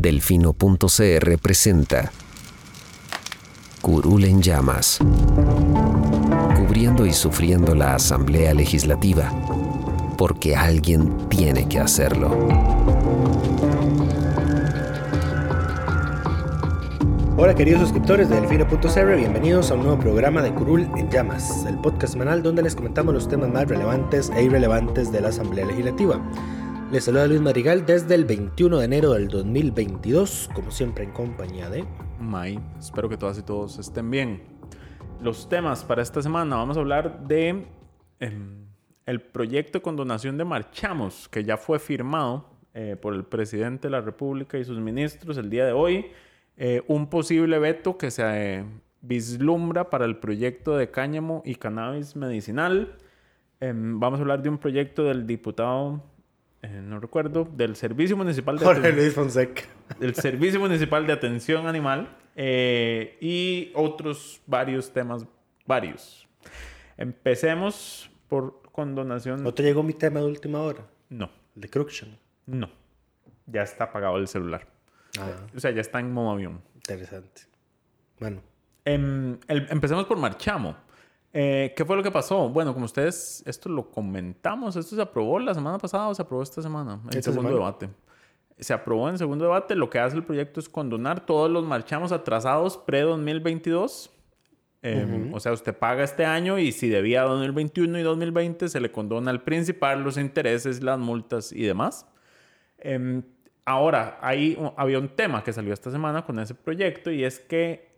Delfino.cr presenta Curul en llamas, cubriendo y sufriendo la Asamblea Legislativa, porque alguien tiene que hacerlo. Hola queridos suscriptores de Delfino.cr, bienvenidos a un nuevo programa de Curul en Llamas, el podcast semanal donde les comentamos los temas más relevantes e irrelevantes de la Asamblea Legislativa. Les saluda Luis Marigal desde el 21 de enero del 2022, como siempre en compañía de... May, espero que todas y todos estén bien. Los temas para esta semana, vamos a hablar de em, el proyecto de condonación de Marchamos, que ya fue firmado eh, por el presidente de la República y sus ministros el día de hoy. Eh, un posible veto que se eh, vislumbra para el proyecto de cáñamo y cannabis medicinal. Em, vamos a hablar de un proyecto del diputado, eh, no recuerdo, del Servicio Municipal de Jorge Luis Fonseca. del Servicio Municipal de Atención Animal eh, y otros varios temas, varios. Empecemos por condonación. ¿No te llegó mi tema de última hora? No, El de Cruxion. no. Ya está apagado el celular. Ah, O sea, ya está en modo avión. interesante. Bueno, Em, el- empecemos por Marchamo. Eh, ¿Qué fue lo que pasó? Bueno, como ustedes, esto lo comentamos, esto se aprobó la semana pasada o se aprobó esta semana, en segundo semana. debate. Se aprobó en segundo debate, lo que hace el proyecto es condonar todos los marchamos atrasados pre-2022. Em, O sea, usted paga este año y si debía 2021 y 2020, se le condona el principal, los intereses, las multas y demás. Em, ahora, ahí uh, había un tema que salió esta semana con ese proyecto y es que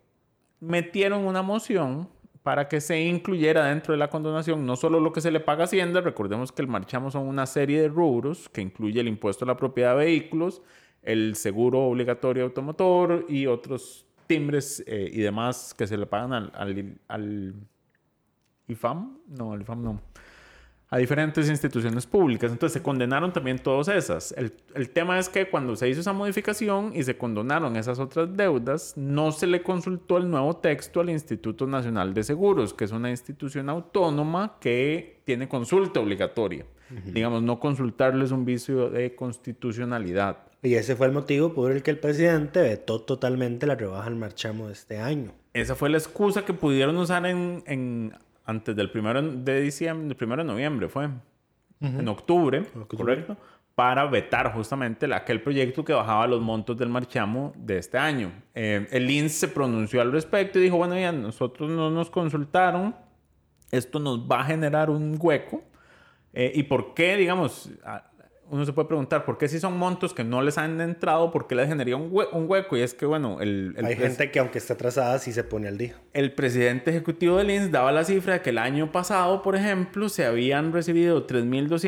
metieron una moción para que se incluyera dentro de la condonación no solo lo que se le paga Hacienda, recordemos que el marchamo son una serie de rubros que incluye el impuesto a la propiedad de vehículos, el seguro obligatorio automotor y otros timbres eh, y demás que se le pagan al, al, al IFAM, no, al IFAM no, a diferentes instituciones públicas. Entonces se condenaron también todas esas. El, el tema es que cuando se hizo esa modificación y se condonaron esas otras deudas, no se le consultó el nuevo texto al Instituto Nacional de Seguros, que es una institución autónoma que tiene consulta obligatoria. Digamos, no consultarles un vicio de constitucionalidad. y ese fue el motivo por el que el presidente vetó totalmente la rebaja al marchamo de este año. Esa fue la excusa que pudieron usar en, en- antes del primero de diciembre, del primero de noviembre, fue en octubre, correcto, para vetar justamente aquel proyecto que bajaba los montos del marchamo de este año. Eh, el INS se pronunció al respecto y dijo, bueno, ya nosotros no nos consultaron, esto nos va a generar un hueco. Eh, ¿Y por qué, digamos, a- uno se puede preguntar, ¿por qué si son montos que no les han entrado, por qué les generaría un, hue- un hueco? Y es que, bueno, el... el Hay gente que aunque está atrasada sí se pone al día. el presidente ejecutivo del INS daba la cifra de que el año pasado, por ejemplo, se habían recibido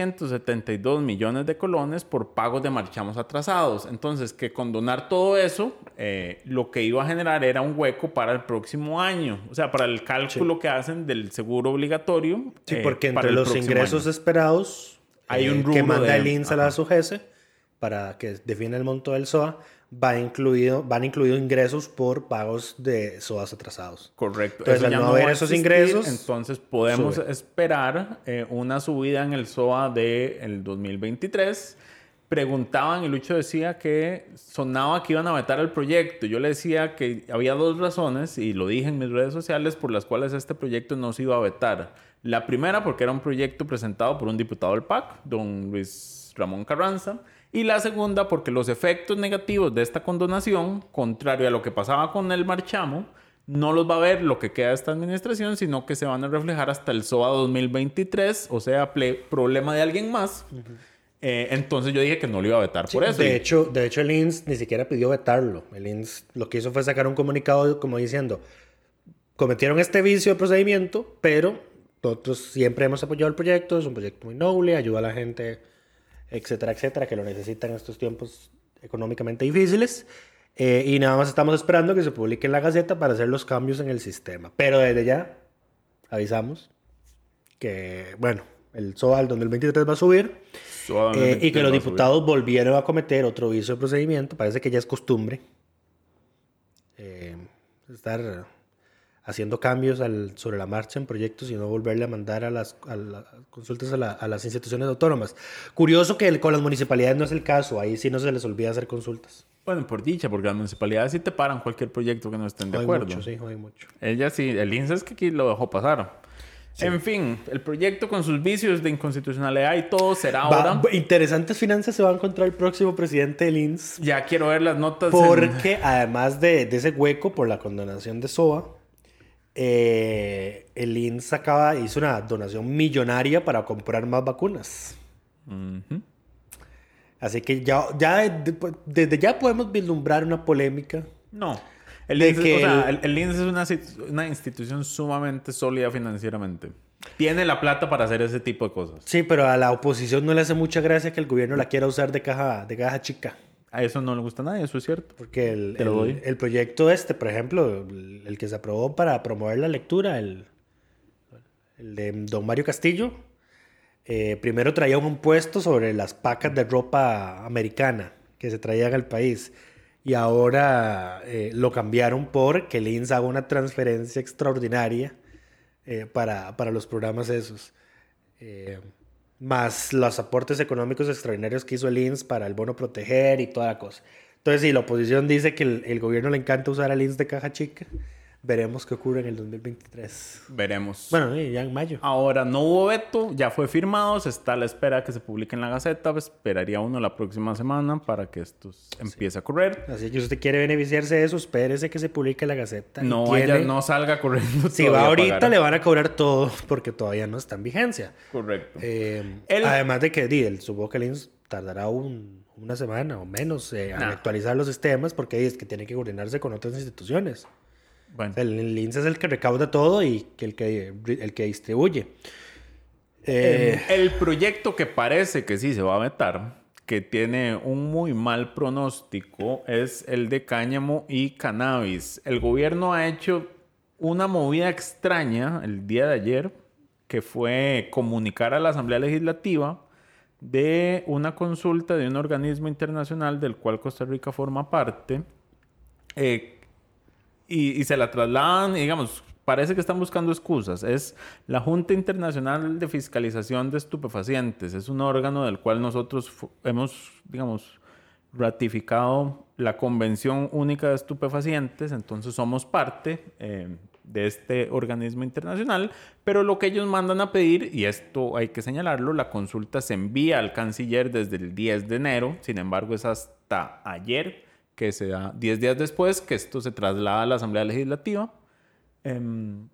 3.272 millones de colones por pagos de marchamos atrasados. Entonces, que condonar todo eso, eh, lo que iba a generar era un hueco para el próximo año. O sea, para el cálculo que hacen del seguro obligatorio. Sí, eh, porque entre los ingresos año. esperados Hay eh, un que rubro manda de- el INS a la SUGESE para que define el monto del SOA, va incluido, van incluidos ingresos por pagos de SOAs atrasados. Correcto. Entonces, al no haber esos existir, ingresos, entonces podemos sube. esperar eh, una subida en el SOA del 2023. Preguntaban y Lucho decía que sonaba que iban a vetar el proyecto. Yo le decía que había dos razones, y lo dije en mis redes sociales, por las cuales este proyecto no se iba a vetar. La primera, porque era un proyecto presentado por un diputado del PAC, don Luis Ramón Carranza. Y la segunda, porque los efectos negativos de esta condonación, contrario a lo que pasaba con el marchamo, no los va a ver lo que queda de esta administración, sino que se van a reflejar hasta el SOA 2023, o sea, problema de alguien más. Eh, entonces yo dije que no lo iba a vetar por eso. De hecho, de hecho, el INS ni siquiera pidió vetarlo. El INS lo que hizo fue sacar un comunicado como diciendo, cometieron este vicio de procedimiento, pero nosotros siempre hemos apoyado el proyecto, es un proyecto muy noble, ayuda a la gente, etcétera, etcétera, que lo necesita en estos tiempos económicamente difíciles. eh, y nada más estamos esperando que se publique en la Gaceta para hacer los cambios en el sistema. Pero desde ya avisamos que, bueno, el SOA del 2023 va a subir eh, y que los diputados volvieron a cometer otro vicio de procedimiento. Parece que ya es costumbre eh, estar haciendo cambios al- sobre la marcha en proyectos y no volverle a mandar a las, a las consultas a, la- a las instituciones autónomas. Curioso que el- con las municipalidades no es el caso, ahí sí no se les olvida hacer consultas. Bueno, por dicha, porque las municipalidades sí te paran cualquier proyecto que no estén de Hay acuerdo. mucho, sí, hay mucho. Ella sí, el INSS es que aquí lo dejó pasar. En fin, el proyecto con sus vicios de inconstitucionalidad y todo será Va- ahora. interesantes finanzas se va a encontrar el próximo presidente del INS. Ya quiero ver las notas. en- Porque además de, de ese hueco por la condonación de SOA, eh, el INS acaba, hizo una donación millonaria para comprar más vacunas. Ujú. Así que ya, ya de- desde ya podemos vislumbrar una polémica. No. El De INSS, que o sea, el- el, el INSS es una, institución sumamente sólida financieramente. Tiene la plata para hacer ese tipo de cosas. Sí, pero a la oposición no le hace mucha gracia que el gobierno la quiera usar de caja, de caja chica. A eso no le gusta a nadie, eso es cierto. Porque el, Te lo el- doy. el proyecto este, por ejemplo, el, el que se aprobó para promover la lectura, el, el de don Mario Castillo, eh, primero traía un impuesto sobre las pacas de ropa americana que se traían al país. Y ahora eh, lo cambiaron por que el INS haga una transferencia extraordinaria eh, para, para los programas esos. Eh, más los aportes económicos extraordinarios que hizo el INS para el bono proteger y toda la cosa. Entonces, si la oposición dice que el, el gobierno le encanta usar al INS de caja chica, veremos qué ocurre en el 2023. Veremos. Bueno, eh, ya en mayo. Ahora no hubo veto, ya fue firmado, se está a la espera de que se publique en la Gaceta. pues, esperaría uno la próxima semana para que esto empiece a correr. Así que si usted quiere beneficiarse de eso, espérese que se publique la Gaceta. No, vaya, no salga corriendo. Si va ahorita, pagar. le van a cobrar todo porque todavía no está en vigencia. Correcto. Eh, El- Además de que di, el, supongo que el INS tardará un- una semana o menos eh, en actualizar los sistemas porque es que tiene que coordinarse con otras instituciones. Bueno, El, el INS es el que recauda todo y el que, el que distribuye. Eh, el, el proyecto que parece que sí se va a vetar, que tiene un muy mal pronóstico, es el de cáñamo y cannabis. El gobierno ha hecho una movida extraña el día de ayer, que fue comunicar a la Asamblea Legislativa de una consulta de un organismo internacional del cual Costa Rica forma parte, eh, y, se la trasladan, y digamos, parece que están buscando excusas. Es la Junta Internacional de Fiscalización de Estupefacientes. Es un órgano del cual nosotros hemos, digamos, ratificado la Convención Única de Estupefacientes, entonces somos parte eh, de este organismo internacional, pero lo que ellos mandan a pedir, y esto hay que señalarlo, la consulta se envía al canciller desde el 10 de enero, sin embargo es hasta ayer que se da 10 días después que esto se traslada a la Asamblea Legislativa. Em,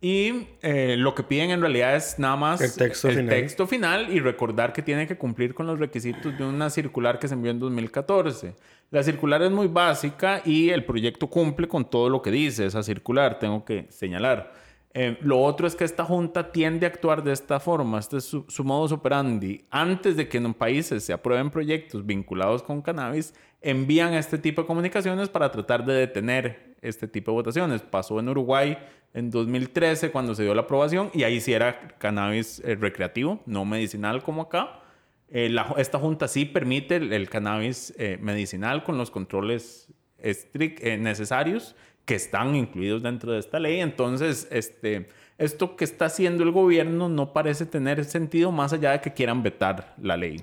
y eh, lo que piden en realidad es nada más El texto final. texto final y recordar que tiene que cumplir con los requisitos de una circular que se envió en 2014. La circular es muy básica y el proyecto cumple con todo lo que dice esa circular, tengo que señalar. Eh, lo otro es que esta junta tiende a actuar de esta forma, este es su, su modus operandi. Antes de que en países se aprueben proyectos vinculados con cannabis, envían este tipo de comunicaciones para tratar de detener este tipo de votaciones. Pasó en Uruguay en 2013 cuando se dio la aprobación y ahí sí era cannabis eh, recreativo, no medicinal como acá. Eh, esta junta sí permite el, el cannabis medicinal con los controles necesarios que están incluidos dentro de esta ley. Entonces, este, esto que está haciendo el gobierno no parece tener sentido más allá de que quieran vetar la ley.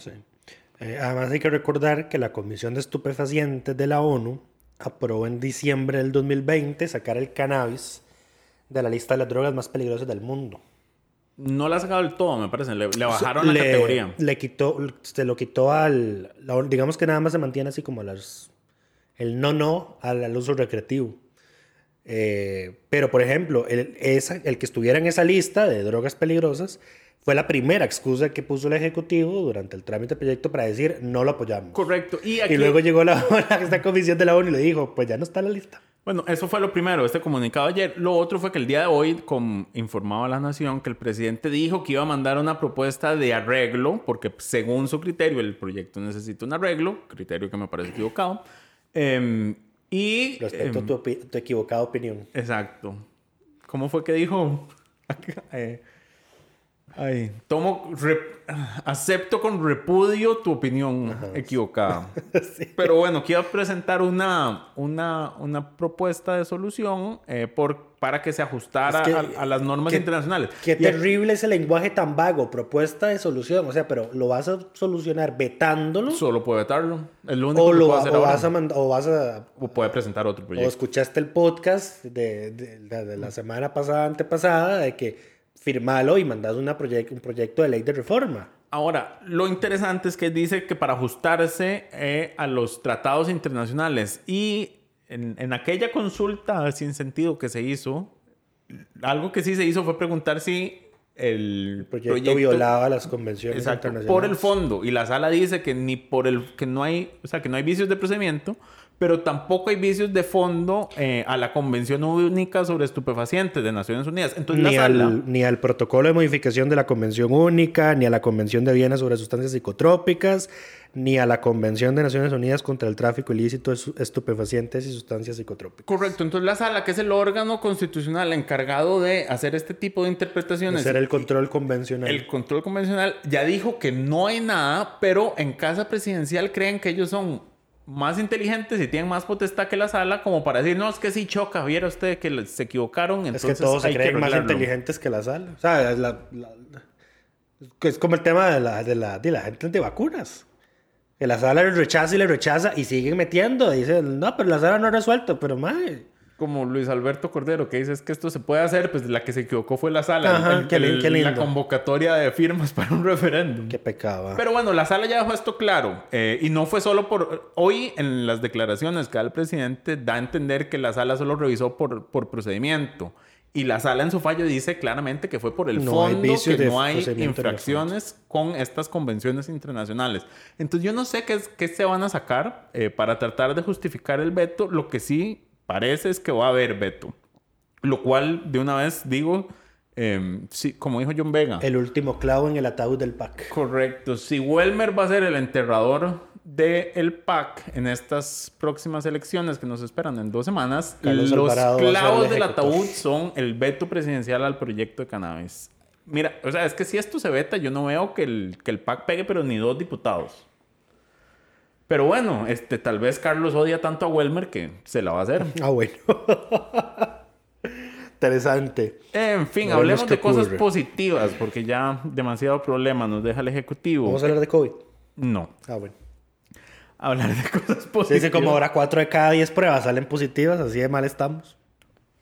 Eh, además hay que recordar que la Comisión de Estupefacientes de la ONU aprobó en diciembre del 2020 sacar el cannabis de la lista de las drogas más peligrosas del mundo. No la ha sacado del todo, me parece. Le, le bajaron la le, categoría. Le quitó, se lo quitó al, la- digamos que nada más se mantiene así como las, el no no al, al uso recreativo. Eh, pero por ejemplo, el, esa, el que estuviera en esa lista de drogas peligrosas fue la primera excusa que puso el ejecutivo durante el trámite del proyecto para decir no lo apoyamos. Correcto. Y, aquí, Y luego llegó la, esta comisión de la ONU y le dijo, pues ya no está en la lista. Bueno, eso fue lo primero, este comunicado ayer. Lo otro fue que el día de hoy com- informaba a la Nación que el presidente dijo que iba a mandar una propuesta de arreglo, porque según su criterio el proyecto necesita un arreglo, criterio que me parece equivocado. Em, y... Respecto em, a tu equivocada opinión. Exacto. ¿Cómo fue que dijo? Eh, ay, tomo, rep- acepto con repudio tu opinión equivocada. Pero bueno, quiero presentar una, una, una propuesta de solución eh, por, para que se ajustara Es que- a, a las normas qué- internacionales. Qué Y- terrible ese lenguaje tan vago, propuesta de solución. O sea, pero ¿lo vas a solucionar vetándolo? Solo puede vetarlo. Es lo único O, que lo, puede hacer o, ahora. vas a o vas a O puede presentar otro O proyecto. escuchaste el podcast de, de- de- de la semana pasada, antepasada, de que firmalo y mandas una proyec- un proyecto de ley de reforma. Ahora, lo interesante es que dice que para ajustarse eh, a los tratados internacionales y en, en aquella consulta sin sentido que se hizo, algo que sí se hizo fue preguntar si el, El proyecto, violaba las convenciones Exacto, internacionales. por el fondo y la sala dice que ni por el que no hay, o sea, que no hay vicios de procedimiento, pero tampoco hay vicios de fondo eh, a la Convención Única sobre Estupefacientes de Naciones Unidas. Entonces Ni la sala al, ni al protocolo de modificación de la Convención Única, ni a la Convención de Viena sobre sustancias psicotrópicas, ni a la Convención de Naciones Unidas contra el tráfico ilícito de estupefacientes y sustancias psicotrópicas. Correcto, entonces la sala, que es el órgano constitucional encargado de hacer este tipo de interpretaciones, Hacer el control convencional. el control convencional, ya dijo que no hay nada, pero en casa presidencial creen que ellos son más inteligentes y tienen más potestad que la sala, como para decir, no, es que sí choca, viera usted que se equivocaron, Es entonces que todos se que creen más arreglarlo". inteligentes que la sala. O sea, es, la- la- es como el tema de la, de la, de la gente de vacunas. Que la sala le rechaza y le rechaza y siguen metiendo. Dicen, no, pero la sala no ha resuelto. Pero, madre, Como Luis Alberto Cordero, que dice es que esto se puede hacer, pues la que se equivocó fue la sala, Ajá, el- qué el- qué lindo. la convocatoria de firmas para un referéndum. qué pecado. ¿ah? Pero bueno, la sala ya dejó esto claro. eh, y no fue solo por... Hoy en las declaraciones que da el presidente da a entender que la sala solo revisó por, por procedimiento. Y la sala en su fallo dice claramente que fue por el No fondo, que no hay infracciones con estas convenciones internacionales. Entonces yo no sé qué, es- qué se van a sacar eh, para tratar de justificar el veto. Lo que sí parece es que va a haber veto. Lo cual, de una vez digo, eh, sí, como dijo John Vega. El último clavo en el ataúd del PAC. Correcto. Si Welmer va a ser el enterrador del PAC en estas próximas elecciones que nos esperan en dos semanas, Carlos los Alvarado clavos del ataúd son el veto presidencial al proyecto de cannabis. Mira, o sea, es que si esto se veta, yo no veo que el, que el PAC pegue, pero ni dos diputados. Pero bueno, este, tal vez Carlos odia tanto a Welmer que se la va a hacer. Ah, bueno. Interesante. En fin, Veremos hablemos de cosas ocurre. positivas, porque ya demasiado problema nos deja el Ejecutivo. Vamos a hablar de COVID. No, Ah, bueno. hablar de cosas Se positivas. dice como ahora 4 de cada 10 pruebas salen positivas, así de mal estamos.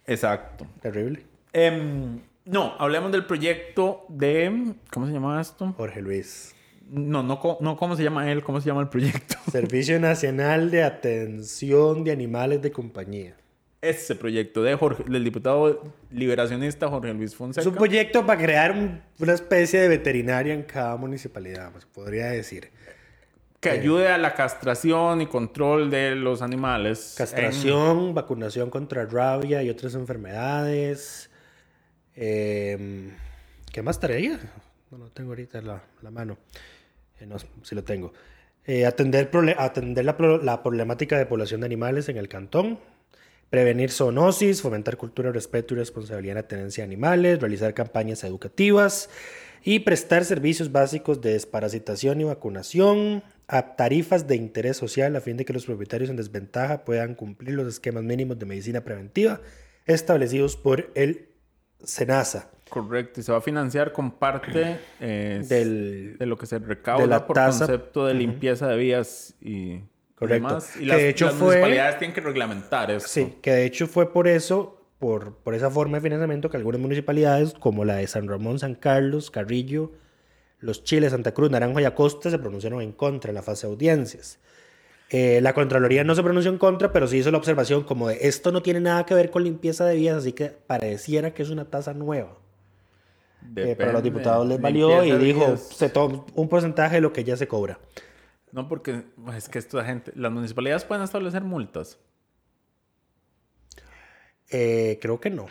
Exacto. Terrible. Em, no, hablemos del proyecto de... ¿Cómo se llama esto? Jorge Luis. No, no, no, ¿cómo se llama él? ¿Cómo se llama el proyecto? Servicio Nacional de Atención de Animales de Compañía. Ese proyecto de Jorge, del diputado liberacionista Jorge Luis Es Fonseca. un proyecto para crear un- una especie de veterinaria en cada municipalidad, se podría decir. que ayude a la castración y control de los animales. Castración, vacunación contra rabia y otras enfermedades. Eh, ¿Qué más tarea? No lo tengo ahorita en la, la mano. Eh, no, sí lo tengo. Eh, atender atender la problemática de población de animales en el cantón. Prevenir zoonosis, fomentar cultura, respeto y responsabilidad en la tenencia de animales, realizar campañas educativas y prestar servicios básicos de desparasitación y vacunación a tarifas de interés social a fin de que los propietarios en desventaja puedan cumplir los esquemas mínimos de medicina preventiva establecidos por el SENASA. Correcto, y se va a financiar con parte eh, Del- de lo que se recauda por tasa- concepto de limpieza de vías y, y Correcto. demás. Y Que las, de hecho las fue- municipalidades tienen que reglamentar eso. Sí, que de hecho fue por eso, por, por esa forma de financiamiento que algunas municipalidades, como la de San Ramón, San Carlos, Carrillo, Los Chiles, Santa Cruz, Naranjo y Acosta, se pronunciaron en contra en la fase de audiencias. Eh, la Contraloría no se pronunció en contra, pero sí hizo la observación como de esto no tiene nada que ver con limpieza de vías, así que pareciera que es una tasa nueva. Eh, pero a los diputados les valió y dijo, se toma un porcentaje de lo que ya se cobra. No, porque es que esta gente, las municipalidades pueden establecer multas. Eh, creo que no.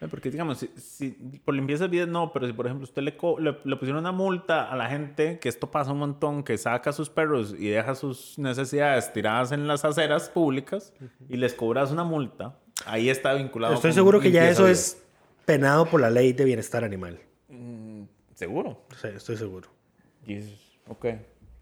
Eh, Porque, digamos, si, si por limpieza de vidas no, pero si, por ejemplo, usted le, le, le pusieron una multa a la gente, que esto pasa un montón, que saca a sus perros y deja sus necesidades tiradas en las aceras públicas y les cobras una multa, ahí está vinculado. Estoy seguro que ya eso es penado por la ley de bienestar animal. vidas. ¿Seguro? Sí, estoy seguro. Jesus. Ok.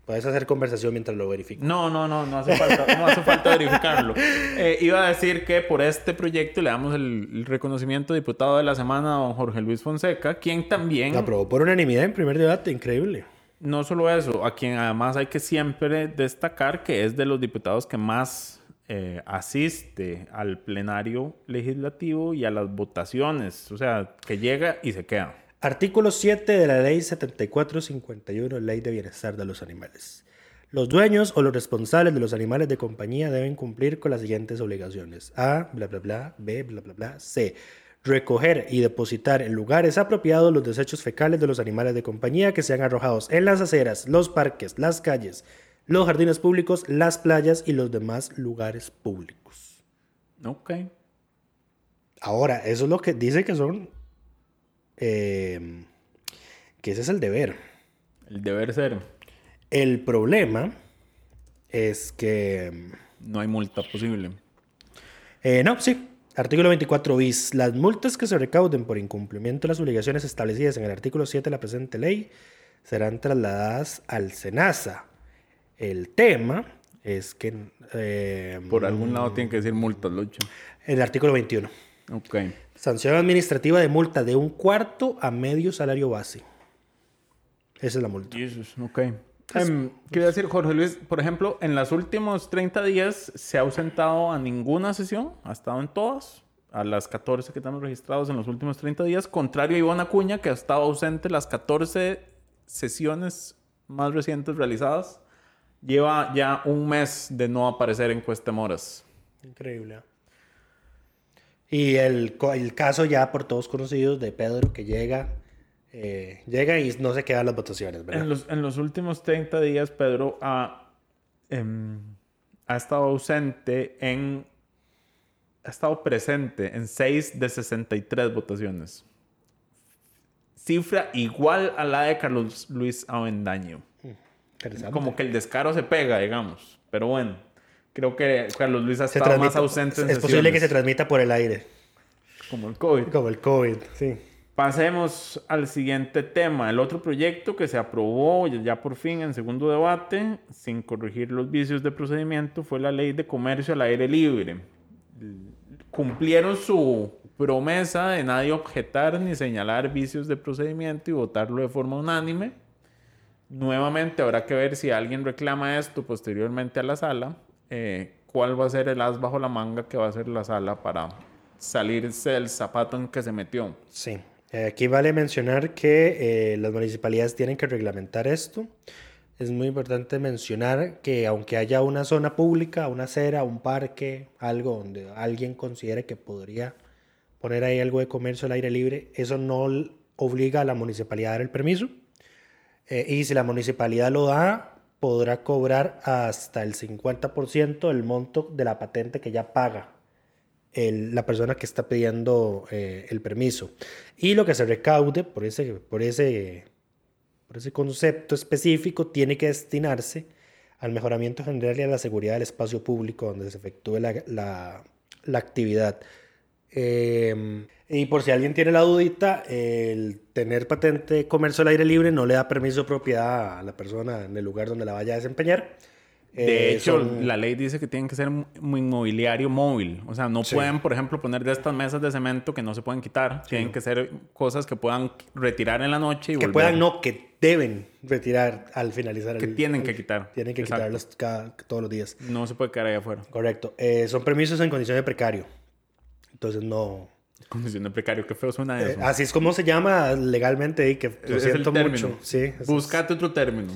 Puedes hacer conversación mientras lo verifico. No, no, no, no hace falta, no hace falta verificarlo. Eh, iba a decir que por este proyecto le damos el, el reconocimiento de diputado de la semana a don Jorge Luis Fonseca, quien también, La aprobó por unanimidad en primer debate, increíble. no solo eso, a quien además hay que siempre destacar que es de los diputados que más eh, asiste al plenario legislativo y a las votaciones, o sea, que llega y se queda. Artículo 7 de la Ley 7451, Ley de Bienestar de los Animales. Los dueños o los responsables de los animales de compañía deben cumplir con las siguientes obligaciones. A, bla, bla, bla, B, bla, bla, bla, C. Recoger y depositar en lugares apropiados los desechos fecales de los animales de compañía que sean arrojados en las aceras, los parques, las calles, los jardines públicos, las playas y los demás lugares públicos. Ok. Ahora, eso es lo que dice que son... eh, que ese es el deber. El deber ser. El problema es que... No hay multa posible. eh, no, sí. Artículo 24 bis. Las multas que se recauden por incumplimiento de las obligaciones establecidas en el artículo 7 de la presente ley serán trasladadas al SENASA. El tema es que... eh, Por algún lado tienen que decir multas, Lucho. El artículo 21. Ok. Sanción administrativa de multa de un cuarto a medio salario base. Esa es la multa. Jesus, ok. Em, quiero decir, Jorge Luis, por ejemplo, en los últimos 30 días se ha ausentado a ninguna sesión, ha estado en todas, a las 14 que estamos registrados en los últimos 30 días, contrario a Ivonne Acuña, que ha estado ausente las 14 sesiones más recientes realizadas, lleva ya un mes de no aparecer en Cuestemoras. Increíble. Y el, el caso ya por todos conocidos de Pedro que llega, eh, llega y no se quedan las votaciones, ¿verdad? En los, en los últimos 30 días, Pedro ha, em, ha estado ausente en... Ha estado presente en 6 de 63 votaciones. Cifra igual a la de Carlos Luis Avendaño. Interesante. Como que el descaro se pega, digamos. Pero bueno, creo que Carlos Luis ha Se estado más transmite- ausente en es posible que se sesiones, transmita por el aire, Como el COVID. como el COVID, sí. Pasemos al siguiente tema. El otro proyecto que se aprobó ya por fin en segundo debate, sin corregir los vicios de procedimiento, fue la ley de comercio al aire libre. Cumplieron su promesa de nadie objetar ni señalar vicios de procedimiento y votarlo de forma unánime. Nuevamente habrá que ver si alguien reclama esto posteriormente a la sala. eh, ¿Cuál va a ser el as bajo la manga que va a hacer la sala para salirse del zapato en que se metió? Sí. Eh, Aquí vale mencionar que eh, las municipalidades tienen que reglamentar esto. Es muy importante mencionar que aunque haya una zona pública, una acera, un parque, algo donde alguien considere que podría poner ahí algo de comercio al aire libre, eso no obliga a la municipalidad a dar el permiso. Eh, y si la municipalidad lo da, podrá cobrar hasta el 50% del monto de la patente que ya paga el- la persona que está pidiendo eh, el permiso. Y lo que se recaude por ese, por, ese, por ese concepto específico tiene que destinarse al mejoramiento general y a la seguridad del espacio público donde se efectúe la, la- la actividad. Eh, y por si alguien tiene la dudita, el tener patente de comercio al aire libre no le da permiso de propiedad a la persona en el lugar donde la vaya a desempeñar. De Eh, hecho, son- la ley dice que tienen que ser inmobiliario móvil. O sea, no Sí. pueden, por ejemplo, poner de estas mesas de cemento que no se pueden quitar. Tienen que ser cosas que puedan retirar en la noche y que volver. puedan, no, que deben retirar al finalizar Que el- tienen el- que quitar. Tienen que Exacto. quitarlos cada, todos los días. No se puede quedar ahí afuera. Correcto. Eh, son permisos en condición de precario. Entonces no. Condición de precario. Qué feo suena eh, eso. así es como se llama legalmente y que lo Es siento mucho. Sí. es. Búscate otro término.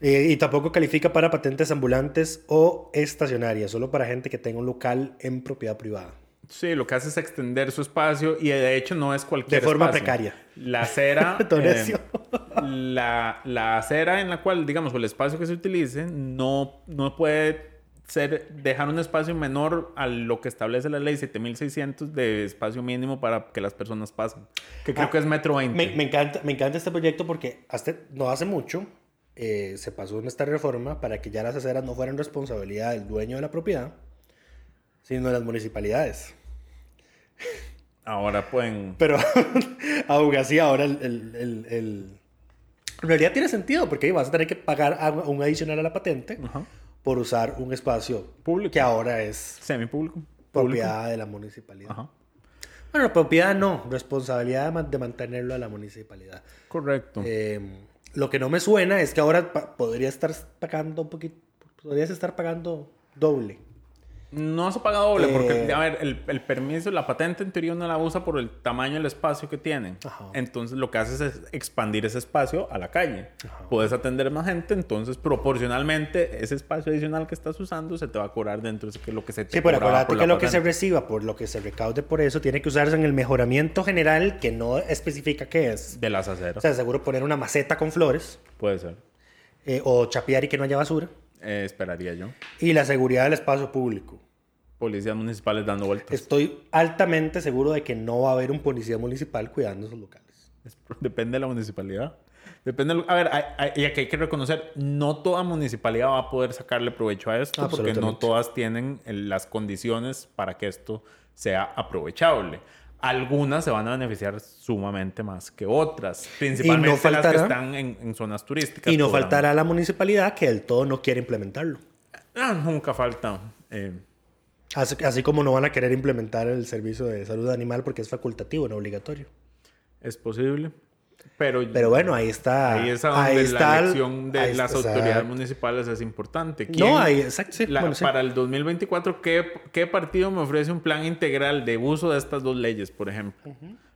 Eh, y tampoco califica para patentes ambulantes o estacionarias, solo para gente que tenga un local en propiedad privada. Sí, lo que hace es extender su espacio y de hecho no es cualquier De forma espacio. precaria. La acera, eh, la, la acera en la cual, digamos, o el espacio que se utilice, no, no puede ser, dejar un espacio menor a lo que establece la ley 7600 de espacio mínimo para que las personas pasen. Que creo Ah, que es metro 20. Me, me encanta, me encanta este proyecto porque hasta no hace mucho eh, se pasó en esta reforma para que ya las aceras no fueran responsabilidad del dueño de la propiedad, sino de las municipalidades. Ahora pueden. Pero aún así, ahora el, el- el- el- En realidad tiene sentido porque vas a tener que pagar un adicional a la patente Ajá. Por usar un espacio Público. que ahora es Semipúblico. propiedad de la municipalidad. Ajá. Bueno, propiedad no, responsabilidad de man- de mantenerlo a la municipalidad. Correcto. Eh, lo que no me suena es que ahora podría estar pagando un poquito, podrías estar pagando doble. No se paga doble Eh, porque, a ver, el, el permiso, la patente en teoría uno la usa por el tamaño del espacio que tienen. Ajá. Entonces lo que haces es expandir ese espacio a la calle. Puedes atender más gente, entonces proporcionalmente ese espacio adicional que estás usando se te va a cobrar dentro de lo que se te Sí, pero acuérdate que lo que se reciba por lo que se recaude por eso tiene que usarse en el mejoramiento general que no especifica qué es. De las O aceras. sea, seguro poner una maceta con flores Puede ser. eh, o chapear y que no haya basura. Eh, esperaría yo. Y la seguridad del espacio público. Policías municipales dando vueltas. Estoy altamente seguro de que no va a haber un policía municipal cuidando esos locales. Es- Depende de la municipalidad. Depende. de a ver, hay- hay- y aquí hay que reconocer, no toda municipalidad va a poder sacarle provecho a esto porque no todas tienen las condiciones para que esto sea aprovechable. Algunas se van a beneficiar sumamente más que otras, principalmente las que están en, en zonas turísticas. Y no podrán- faltará la municipalidad que del todo no quiere implementarlo. Ah, nunca falta. eh, Así, así como no van a querer implementar el servicio de salud animal porque es facultativo, no obligatorio. es posible. Pero, Pero bueno, ahí está. ahí es donde ahí la está elección de ahí las autoridades municipales es importante. No, ahí, exacto, sí, La- bueno, sí. Para el 2024, ¿qué, ¿qué partido me ofrece un plan integral de uso de estas dos leyes, por ejemplo?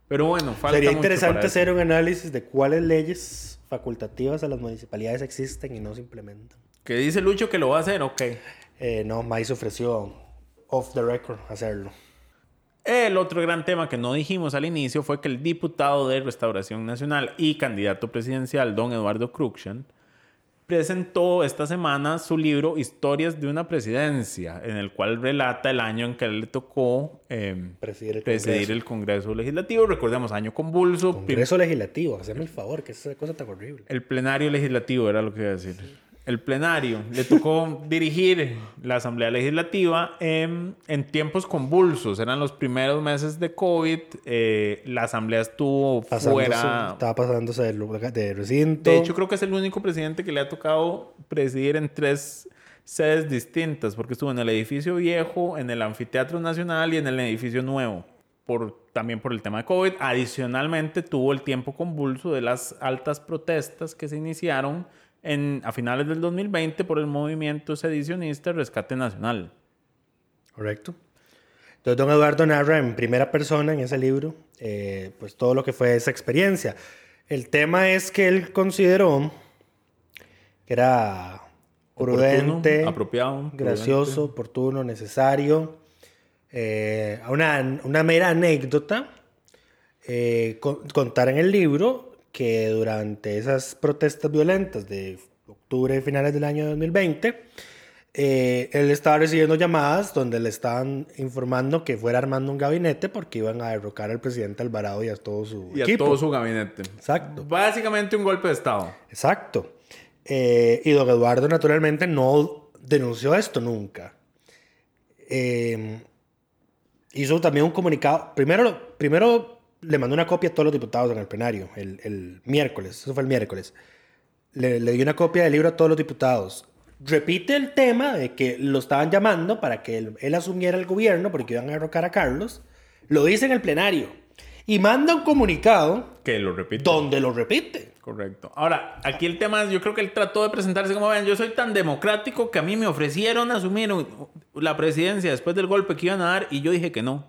Pero bueno, falta Sería mucho interesante eso. hacer un análisis de cuáles leyes facultativas a las municipalidades existen y no se implementan. Que dice Lucho que lo va a hacer, ok. Eh, no, Mais ofreció off the record hacerlo. El otro gran tema que no dijimos al inicio fue que el diputado de Restauración Nacional y candidato presidencial, don Eduardo Cruxan, presentó esta semana su libro Historias de una presidencia, en el cual relata el año en que él le tocó eh, Presidir el presidir Congreso. el Congreso Legislativo. Recordemos, año convulso. Congreso legislativo, hazme el favor, que es esa cosa tan horrible. El plenario legislativo era lo que iba a decir. El plenario. Le tocó dirigir la Asamblea Legislativa en, en tiempos convulsos. Eran los primeros meses de COVID. eh, la Asamblea estuvo Pasándose- fuera. Estaba pasándose de recinto. De hecho, creo que es el único presidente que le ha tocado presidir en tres sedes distintas, porque estuvo en el edificio viejo, en el Anfiteatro Nacional y en el edificio nuevo, por, también por el tema de COVID. Adicionalmente, tuvo el tiempo convulso de las altas protestas que se iniciaron en, a finales del 2020 por el movimiento sedicionista Rescate Nacional. Correcto. Entonces, don Eduardo narra en primera persona en ese libro, eh, pues todo lo que fue esa experiencia. El tema es que él consideró que era prudente, Oportuno, apropiado, gracioso, oportuno, necesario. eh, una, una mera anécdota eh, con- contar en el libro que durante esas protestas violentas de octubre y finales del año 2020, eh, él estaba recibiendo llamadas donde le estaban informando que fuera armando un gabinete porque iban a derrocar al presidente Alvarado y a todo su Y a todo su gabinete. Exacto. Básicamente un golpe de Estado. Exacto. Eh, y don Eduardo naturalmente no denunció esto nunca. Eh, hizo también un comunicado. Primero, primero le mandó una copia a todos los diputados en el plenario, el, el miércoles. Eso fue el miércoles. Le, le dio una copia del libro a todos los diputados. Repite el tema de que lo estaban llamando para que él, él asumiera el gobierno porque iban a derrocar a Carlos. Lo dice en el plenario. Y manda un comunicado Que lo repito. donde lo repite. Correcto. Ahora, aquí el tema es, yo creo que él trató de presentarse como, vean, yo soy tan democrático que a mí me ofrecieron asumir la presidencia después del golpe que iban a dar y yo dije que no.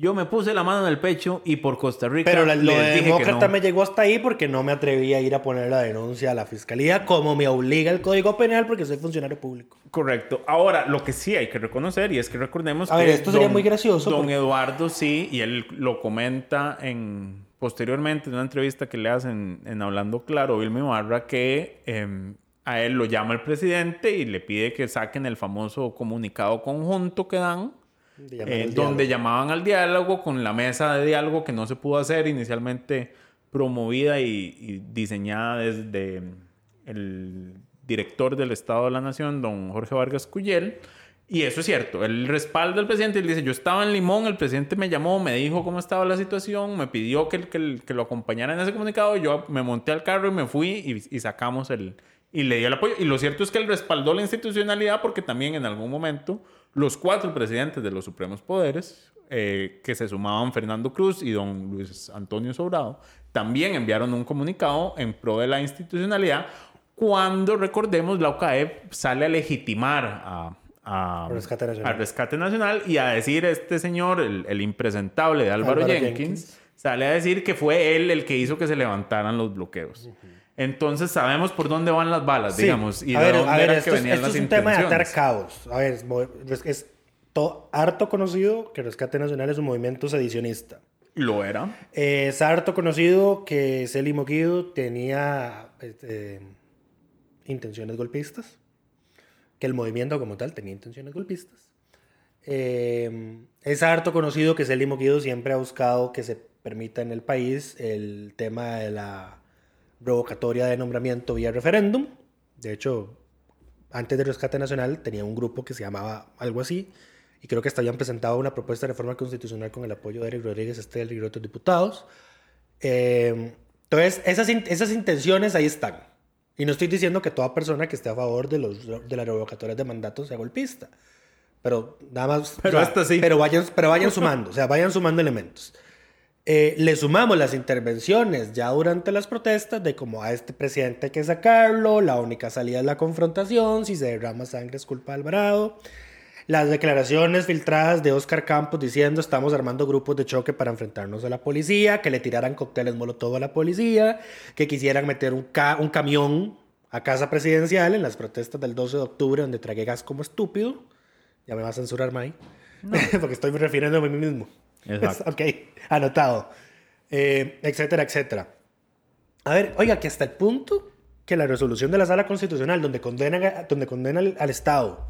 Yo me puse la mano en el pecho y por Costa Rica Pero la- lo de demócrata no. me llegó hasta ahí porque no me atreví a ir a poner la denuncia a la fiscalía como me obliga el Código Penal porque soy funcionario público. Correcto. Ahora, lo que sí hay que reconocer y es que recordemos A que ver, esto sería muy gracioso Don porque- Eduardo sí, y él lo comenta en posteriormente en una entrevista que le hacen en Hablando Claro, Vilma Ibarra, que eh, a él lo llama el presidente y le pide que saquen el famoso comunicado conjunto que dan, eh, donde llamaban al diálogo con la mesa de diálogo que no se pudo hacer inicialmente promovida y, diseñada desde el director del Estado de la Nación, don Jorge Vargas Cuyel. Y eso es cierto, el respaldo del presidente, él dice, yo estaba en Limón, el presidente me llamó, me dijo cómo estaba la situación, me pidió que, que, que lo acompañara en ese comunicado, yo me monté al carro y me fui y, y sacamos el, y le dio el apoyo. Y lo cierto es que él respaldó la institucionalidad porque también en algún momento los cuatro presidentes de los supremos poderes, eh, que se sumaban Fernando Cruz y don Luis Antonio Sobrado, también enviaron un comunicado en pro de la institucionalidad cuando, recordemos, la OCAE sale a legitimar a, a, rescate nacional. al rescate nacional y a decir este señor, el, impresentable de Álvaro, Jenkins, sale a decir que fue él el que hizo que se levantaran los bloqueos. Entonces sabemos por dónde van las balas, digamos. Y a de ver, dónde a ver, esto, que venían esto las es un tema de atar caos. A ver, es, es- es to- harto conocido que Rescate Nacional es un movimiento sedicionista. Lo era. Eh, es harto conocido que Celi Moguido tenía este, intenciones golpistas, que el movimiento como tal tenía intenciones golpistas. Eh, es harto conocido que Celi Moguido siempre ha buscado que se permita en el país el tema de la revocatoria de nombramiento vía referéndum. De hecho, antes del rescate nacional tenía un grupo que se llamaba algo así, y creo que hasta habían presentado una propuesta de reforma constitucional con el apoyo de Eric Rodríguez Estel y otros diputados. Eh, entonces, esas, in- esas intenciones ahí están. Y no estoy diciendo que toda persona que esté a favor de, los, de las revocatorias de mandatos sea golpista. Pero nada más. Pero esta sí. Pero vayan, pero vayan sumando, o sea, vayan sumando elementos. Eh, le sumamos las intervenciones ya durante las protestas de como a este presidente hay que sacarlo, la única salida es la confrontación, si se derrama sangre es culpa de Alvarado. Las declaraciones filtradas de Oscar Campos diciendo estamos armando grupos de choque para enfrentarnos a la policía, que le tiraran cócteles molotov a la policía, que quisieran meter un, ca- un camión a casa presidencial en las protestas del 12 de octubre donde tragué gas como estúpido. Ya me va a censurar, May. Porque estoy refiriéndome a mí mismo. Exacto. ok, anotado. Eh, etcétera, etcétera. A ver, oiga, que hasta el punto que la resolución de la Sala Constitucional, donde condenan, a- donde condena al, al Estado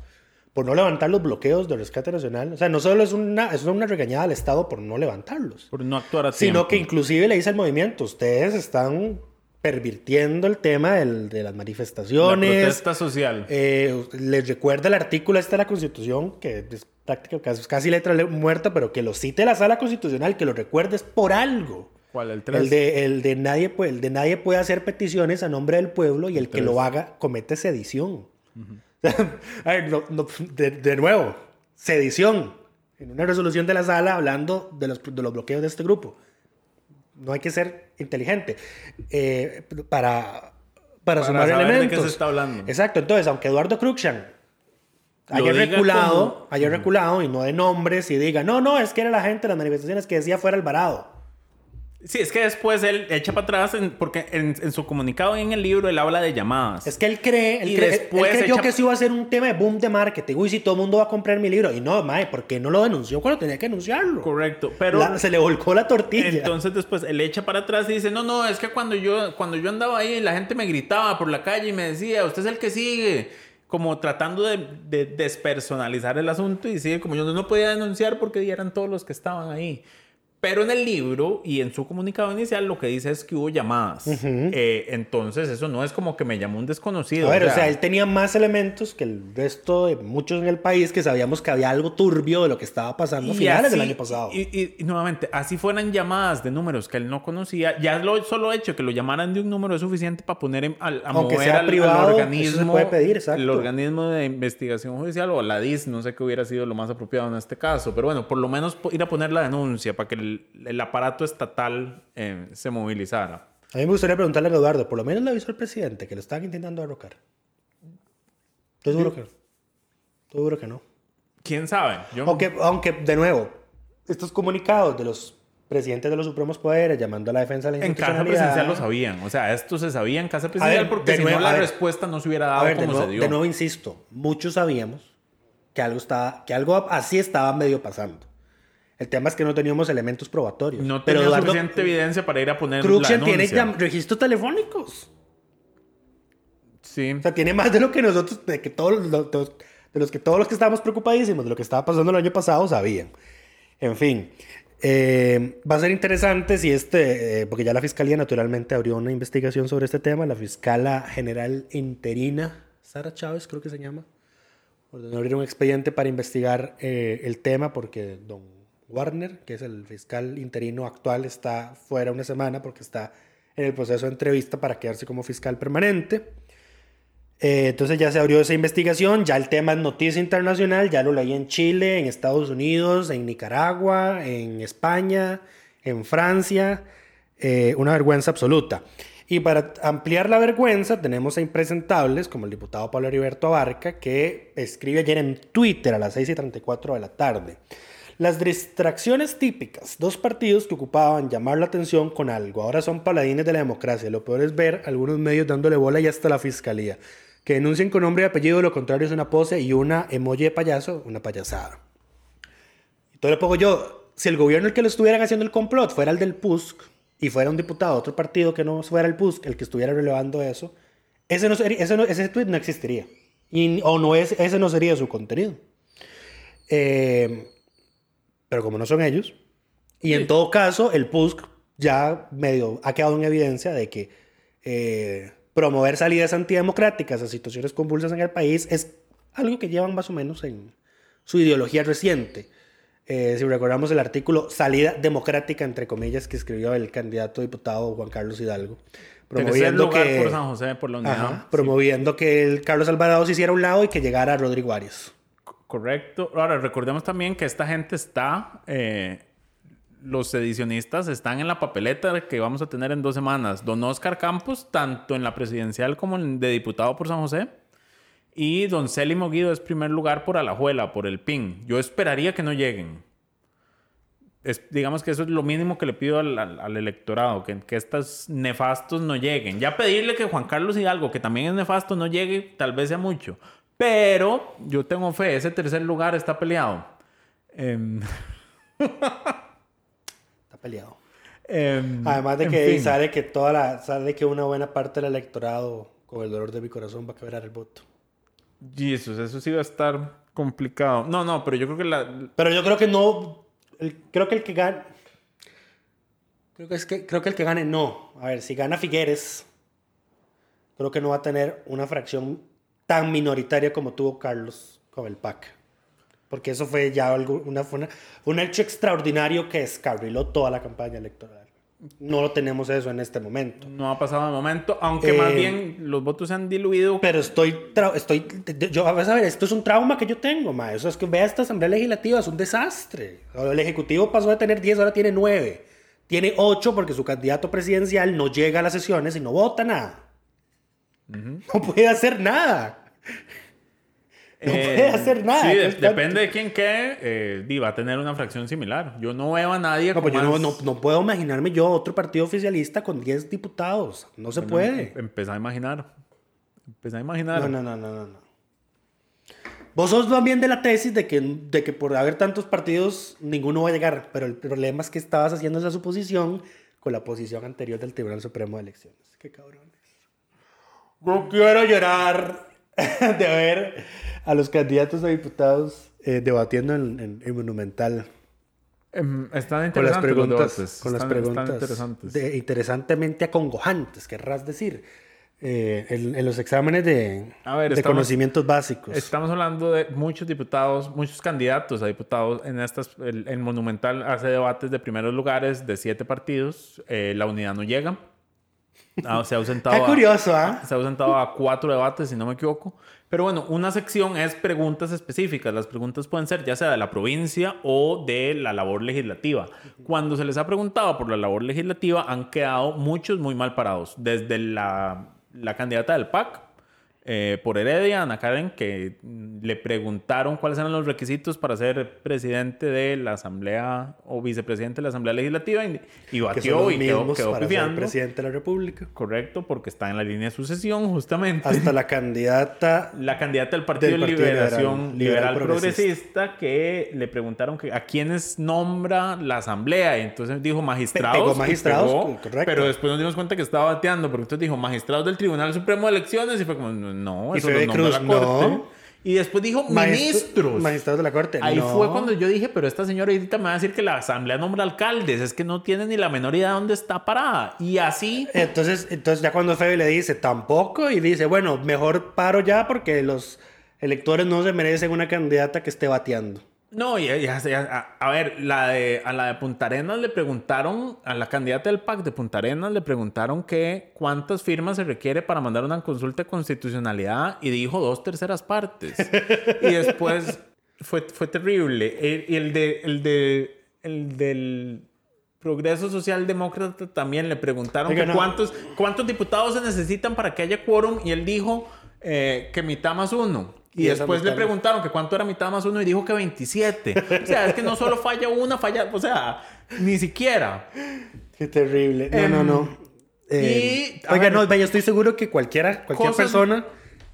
por no levantar los bloqueos del rescate nacional, o sea, no solo es una, es una regañada al Estado por no levantarlos, Por no actuar a sino tiempo. que inclusive le dice al movimiento, ustedes están pervirtiendo el tema del- de las La manifestaciones, protesta social. eh, les recuerda el artículo este de la Constitución, que prácticamente casi, casi letra le- muerta, pero que lo cite la sala constitucional, que lo recuerdes por algo. ¿Cuál? El 3. El de, el, de nadie puede, el de nadie puede hacer peticiones a nombre del pueblo y el, que lo haga comete sedición. a ver, no- no, de, de nuevo, sedición. En una resolución de la sala hablando de los, de los bloqueos de este grupo. No hay que ser inteligente eh, para, para, Para sumar saber de qué elementos. se está hablando. Exacto, entonces, aunque Eduardo Cruikshank diga reculado, como- haya reculado y no de nombres y diga, no, no, es que era la gente de las manifestaciones que decía fuera Alvarado. Sí, es que después él echa para atrás en- porque en, en su comunicado y en el libro él habla de llamadas. Es que él cree, él, Y cree- él después creyó echa- que eso iba a ser un tema de boom de marketing. Uy, si todo el mundo va a comprar mi libro. Y no, mae, ¿por qué no lo denunció cuando tenía que denunciarlo? Correcto, pero La- se le volcó la tortilla. entonces después él echa para atrás y dice, no, no, es que cuando yo, cuando yo andaba ahí la gente me gritaba por la calle y me decía, usted es el que sigue, como tratando de, de despersonalizar el asunto y sigue como yo no podía denunciar porque eran todos los que estaban ahí. Pero en el libro y en su comunicado inicial lo que dice es que hubo llamadas. Eh, entonces eso no es como que me llamó un desconocido. A ver, o sea, él tenía más elementos que el resto de muchos en el país que sabíamos que había algo turbio de lo que estaba pasando a finales del año pasado. Y, y- y nuevamente, así fueran llamadas de números que él no conocía, ya lo solo hecho que lo llamaran de un número es suficiente para poner en- a Aunque mover sea al, privado, al eso se organismo, puede pedir, exacto. el organismo de investigación judicial o la DIS, no sé qué hubiera sido lo más apropiado en este caso, pero bueno, por lo menos ir a poner la denuncia para que el, el aparato estatal eh, se movilizara. A mí me gustaría preguntarle a Eduardo, por lo menos le avisó al presidente que lo estaban intentando derrocar. Estoy seguro que no. Estoy seguro que no. ¿Quién sabe? Yo, Aunque, aunque, de nuevo, estos comunicados de los presidentes de los supremos poderes llamando a la defensa de la en casa presidencial lo sabían, o sea, esto se sabía en casa presidencial ver, porque si nuevo, no la ver. respuesta no se hubiera dado ver, como nuevo, se dio. de nuevo insisto, muchos sabíamos que algo, estaba, que algo así estaba medio pasando. El tema es que no teníamos elementos probatorios. No Pero tenía Eduardo suficiente evidencia para ir a poner la Cruxian tiene denuncia. llam- registros telefónicos. Sí. O sea, tiene más de lo que nosotros, de que todos los, los- de los que todos los que estábamos preocupadísimos de lo que estaba pasando el año pasado sabían. En fin, eh, va a ser interesante si este, eh, porque ya la fiscalía naturalmente abrió una investigación sobre este tema. La fiscala general interina, Sara Chávez, creo que se llama, ordenó abrir un expediente para investigar eh, el tema porque don Warner, que es el fiscal interino actual, está fuera una semana porque está en el proceso de entrevista para quedarse como fiscal permanente. Eh, entonces ya se abrió esa investigación, ya el tema es noticia internacional, ya lo leí en Chile, en Estados Unidos, en Nicaragua, en España, en Francia, eh, una vergüenza absoluta. Y para ampliar la vergüenza tenemos a impresentables como el diputado Pablo Heriberto Abarca que escribe ayer en Twitter a las 6 y 34 de la tarde. Las distracciones típicas, dos partidos que ocupaban llamar la atención con algo, ahora son paladines de la democracia. Lo peor es ver algunos medios dándole bola y hasta la fiscalía, que denuncien con nombre y apellido, lo contrario es una pose y una emoji de payaso, una payasada. Entonces le pongo yo, si el gobierno el que lo estuvieran haciendo el complot fuera el del PUSC y fuera un diputado de otro partido que no fuera el PUSC el que estuviera relevando eso, ese, no ese, no- ese tweet no existiría. Y, o no es, ese no sería su contenido. Eh, pero como no son ellos, y en todo caso, el PUSC ya medio ha quedado en evidencia de que eh, promover salidas antidemocráticas a situaciones convulsas en el país es algo que llevan más o menos en su ideología reciente. Eh, si recordamos el artículo Salida Democrática, entre comillas, que escribió el candidato diputado Juan Carlos Hidalgo, promoviendo que, por San José, por la unidad. Ajá, promoviendo que el Carlos Alvarado se hiciera a un lado y que llegara Rodrigo Arias. Correcto. Ahora, recordemos también que esta gente está, eh, los edicionistas están en la papeleta que vamos a tener en dos semanas. Don Oscar Campos, tanto en la presidencial como en de diputado por San José. Y don Célimo Guido es primer lugar por Alajuela, por el PIN. Yo esperaría que no lleguen. Digamos que eso es lo mínimo que le pido al electorado, que, que estos nefastos no lleguen. Ya pedirle que Juan Carlos Hidalgo, que también es nefasto, no llegue, tal vez sea mucho. Pero yo tengo fe, ese tercer lugar está peleado. Em, Está peleado. em, Además de que sabe que toda la, sabe que una buena parte del electorado, con el dolor de mi corazón, va a quebrar el voto. Jesus, eso sí va a estar complicado. No, no, pero yo creo que la... Pero yo creo que no, el- creo que el que gane, creo que es que creo que el que gane no. A ver, si gana Figueres, creo que no va a tener una fracción tan minoritaria como tuvo Carlos con el PAC. Porque eso fue ya algo, una, fue una- un hecho extraordinario que descarriló toda la campaña electoral. No lo tenemos eso en este momento. No ha pasado de momento, aunque más Eh, bien los votos se han diluido. Pero estoy, estoy, yo, vas a ver, esto es un trauma que yo tengo, ma. Eso es que vea esta asamblea legislativa, es un desastre. El ejecutivo pasó de tener 10, ahora tiene 9. Tiene 8 porque su candidato presidencial no llega a las sesiones y no vota nada. No puede hacer nada. No Eh, puede hacer nada. Sí, de- Entonces, ¿cuánto- depende de quién quede, eh, va a tener una fracción similar. Yo no veo a nadie No, pues yo no, más- no, no puedo imaginarme yo otro partido oficialista con 10 diputados. No se puede. Empecé a imaginar. Empecé a imaginar. No, no, no, no, no, no. Vos sos también de la tesis de que, de que por haber tantos partidos ninguno va a llegar, pero el problema es que estabas haciendo esa suposición con la posición anterior del Tribunal Supremo de Elecciones. Qué cabrones. No quiero llorar de ver a los candidatos a diputados eh, debatiendo en, en- en Monumental. Em, están Con las interesantes los preguntas, debates. con las Están- están preguntas interesantes. de- interesantemente acongojantes, querrás decir, eh, en, en los exámenes de, A ver, de estamos- conocimientos básicos. Estamos hablando de muchos diputados, muchos candidatos a diputados en estas. El, el Monumental hace debates de primeros lugares de siete partidos. Eh, la unidad no llega. Ah, se ha ausentado. Está curioso, ¿ah? Se ha ausentado a cuatro debates, si no me equivoco. Pero bueno, una sección es preguntas específicas. Las preguntas pueden ser ya sea de la provincia o de la labor legislativa. Cuando se les ha preguntado por la labor legislativa, han quedado muchos muy mal parados. Desde la, la candidata del PAC, eh, por Heredia, Ana Karen, que le preguntaron cuáles eran los requisitos para ser presidente de la Asamblea o vicepresidente de la Asamblea Legislativa y, y batió y quedó, quedó para ser presidente de la República. Correcto, porque está en la línea de sucesión, justamente. Hasta la candidata La candidata del Partido Del Partido Liberación Liberal- Progresista que le preguntaron que a quiénes nombra la asamblea y entonces dijo magistrados. Pegó magistrados, pegó, correcto. Pero después nos dimos cuenta que estaba bateando porque entonces dijo magistrados del Tribunal Supremo de Elecciones y fue como no, Y eso Fede lo la Cruz, Corte. no. Y después dijo maestro- ministros. magistrados de la Corte. Ahí No. fue cuando yo dije, pero esta señora ahorita me va a decir que la asamblea nombra alcaldes, es que no tiene ni la menor idea de dónde está parada. Y así Entonces, entonces ya cuando Febe le dice tampoco y dice, bueno, mejor paro ya porque los electores no se merecen una candidata que esté bateando. No, ya, ya- ya- a, a ver, la de, a la de Punta Arenas le preguntaron, a la candidata del PAC de Punta Arenas le preguntaron que cuántas firmas se requiere para mandar una consulta de constitucionalidad y dijo dos terceras partes. y después fue, fue terrible. Y el, de, el, de, el del Progreso Social Demócrata también le preguntaron Oiga, que no. cuántos, cuántos diputados se necesitan para que haya quórum y él dijo eh, que mitad más uno. Y, Y después le preguntaron que cuánto era mitad más uno y dijo que 27. O sea, es que no solo falla una, falla, o sea, ni siquiera. Qué terrible. No, Em, no, no. Eh, y, a oiga, ver, no, yo estoy seguro que cualquiera, cualquier cosas- persona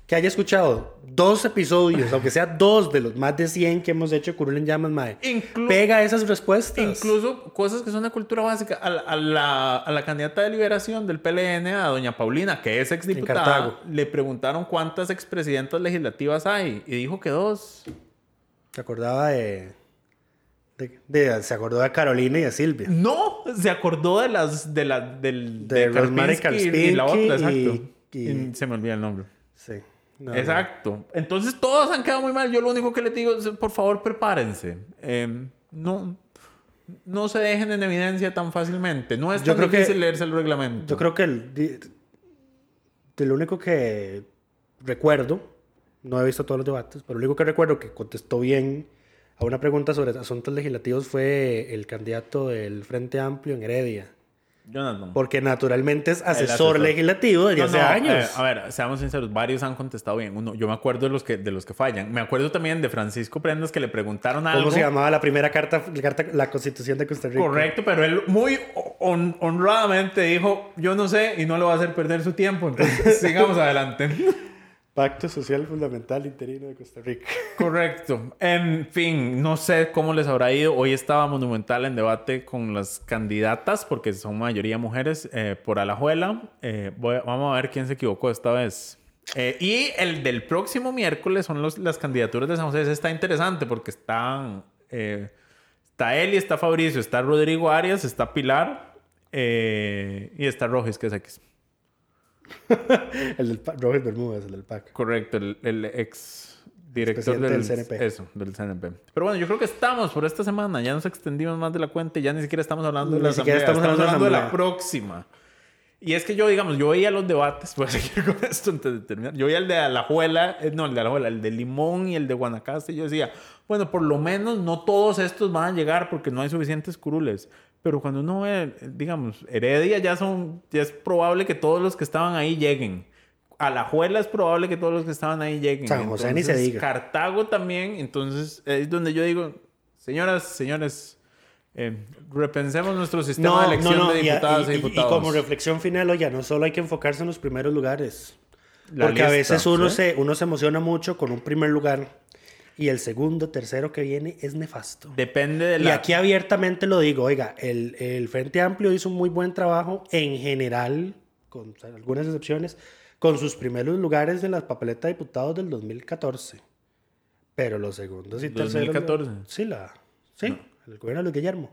que haya escuchado dos episodios, aunque sea dos de los más de 100 que hemos hecho Curul en Llamas, mae, Inclu- pega esas respuestas. Incluso cosas que son de cultura básica. A la, a la, a la candidata de liberación del PLN, a doña Paulina, que es exdiputada, le preguntaron cuántas expresidentas legislativas hay y dijo que dos. Se acordaba de, de- de- Se acordó de Carolina y de Silvia. No, se acordó de las de la del De Karpinski y la otra, y- exacto. y- Y se me olvida el nombre. Sí. No. Exacto. Entonces todos han quedado muy mal. Yo lo único que les digo es, por favor, prepárense. Eh, no, no se dejen en evidencia tan fácilmente. No es Yo tan creo que- difícil leerse el reglamento. Yo creo que el, de lo único que recuerdo, no he visto todos los debates, pero lo único que recuerdo que contestó bien a una pregunta sobre asuntos legislativos fue el candidato del Frente Amplio en Heredia. Jonathan. Porque naturalmente es asesor, asesor. legislativo desde No, hace no, años. eh, a ver, seamos sinceros, varios han contestado bien. Uno, yo me acuerdo de los que, de los que fallan. Me acuerdo también de Francisco Prendas que le preguntaron algo. ¿Cómo se llamaba la primera carta, la carta, la Constitución de Costa Rica? Correcto, pero él muy hon- honradamente dijo, yo no sé y no le va a hacer perder su tiempo. Entonces, sigamos adelante. Pacto Social Fundamental Interino de Costa Rica. Correcto. En fin, no sé cómo les habrá ido. Hoy estaba Monumental en debate con las candidatas, porque son mayoría mujeres, eh, por Alajuela. Eh, voy vamos a ver quién se equivocó esta vez. Eh, y el del próximo miércoles son los- las candidaturas de San José. Está interesante porque están... eh, está Eli, está Fabricio, está Rodrigo Arias, está Pilar eh, y está Rojas, que es X. El del Robert Bermúdez, el del PAC. Correcto, el, el ex director del, del CNP. Eso, del CNP. Pero bueno, yo creo que estamos por esta semana. Ya nos extendimos más de la cuenta y ya ni siquiera estamos hablando de Ni la siquiera asamblea. estamos Estamos, hablando de hablando de la próxima. Y es que yo, digamos, yo veía los debates, voy a seguir con esto antes de terminar. Yo veía el de Alajuela, eh, no, el de Alajuela, el de Limón y el de Guanacaste. Y yo decía, bueno, por lo menos no todos estos van a llegar porque no hay suficientes curules. Pero cuando uno ve, digamos, Heredia ya son, ya es probable que todos los que estaban ahí lleguen. Alajuela es probable que todos los que estaban ahí lleguen. San José ni se diga. Cartago también. Entonces es donde yo digo, señoras, señores, eh, repensemos nuestro sistema de elección de y a- diputadas y, y, y- diputados. Y como reflexión final, oye, no solo hay que enfocarse en los primeros lugares. La porque a lista, veces uno, ¿sí? se, uno se emociona mucho con un primer lugar y el segundo, tercero que viene es nefasto. Depende de Y la... aquí abiertamente lo digo, oiga, el, el Frente Amplio hizo un muy buen trabajo en general, con algunas excepciones, con sus primeros lugares en las papeletas de diputados del 2014. Pero los segundos y terceros... 2014. Sí, la, sí el gobierno de Luis Guillermo.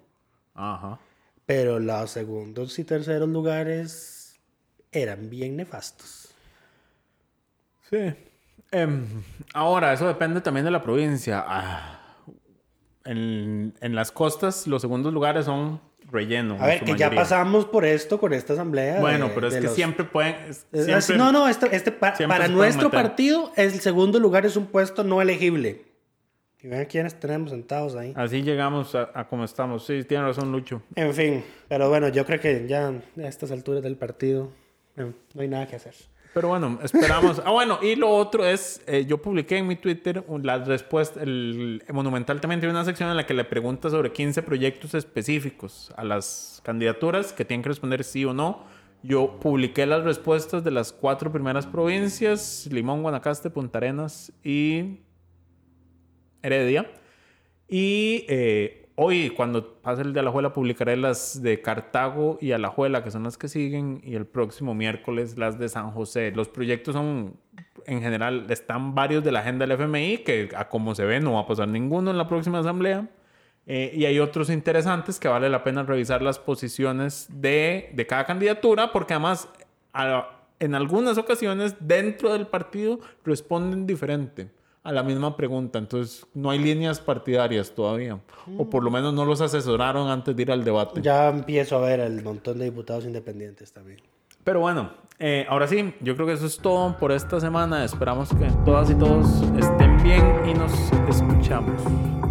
Ajá. Pero los segundos y terceros lugares eran bien nefastos. Sí. Em, ahora, eso depende también de la provincia. Ah, en, en las costas, los segundos lugares son relleno. A ver, que ya pasamos por esto con esta asamblea. Bueno, de- pero es que los- siempre pueden... Es siempre- así, no, no, este, este pa- para nuestro partido, el segundo lugar es un puesto no elegible. Y vean quiénes tenemos sentados ahí. Así llegamos a, a como estamos. Sí, tiene razón Lucho. En fin, pero bueno, yo creo que ya a estas alturas del partido eh, no hay nada que hacer. Pero bueno, esperamos. Ah, bueno, y lo otro es, eh, yo publiqué en mi Twitter la respuesta, el Monumental también tiene una sección en la que le pregunta sobre 15 proyectos específicos a las candidaturas que tienen que responder sí o no. Yo publiqué las respuestas de las cuatro primeras provincias, Limón, Guanacaste, Punta Arenas y Heredia. Y eh, hoy, cuando pase el de Alajuela, publicaré las de Cartago y Alajuela, que son las que siguen, y el próximo miércoles las de San José. Los proyectos son, en general, están varios de la agenda del FMI, que a como se ve no va a pasar ninguno en la próxima asamblea. Eh, y hay otros interesantes que vale la pena revisar las posiciones de, de cada candidatura, porque además en algunas ocasiones dentro del partido responden diferente a la misma pregunta. Entonces, no hay líneas partidarias todavía. O por lo menos no los asesoraron antes de ir al debate. Ya empiezo a ver el montón de diputados independientes también. Pero bueno, eh, ahora sí, yo creo que eso es todo por esta semana. Esperamos que todas y todos estén bien y nos escuchamos.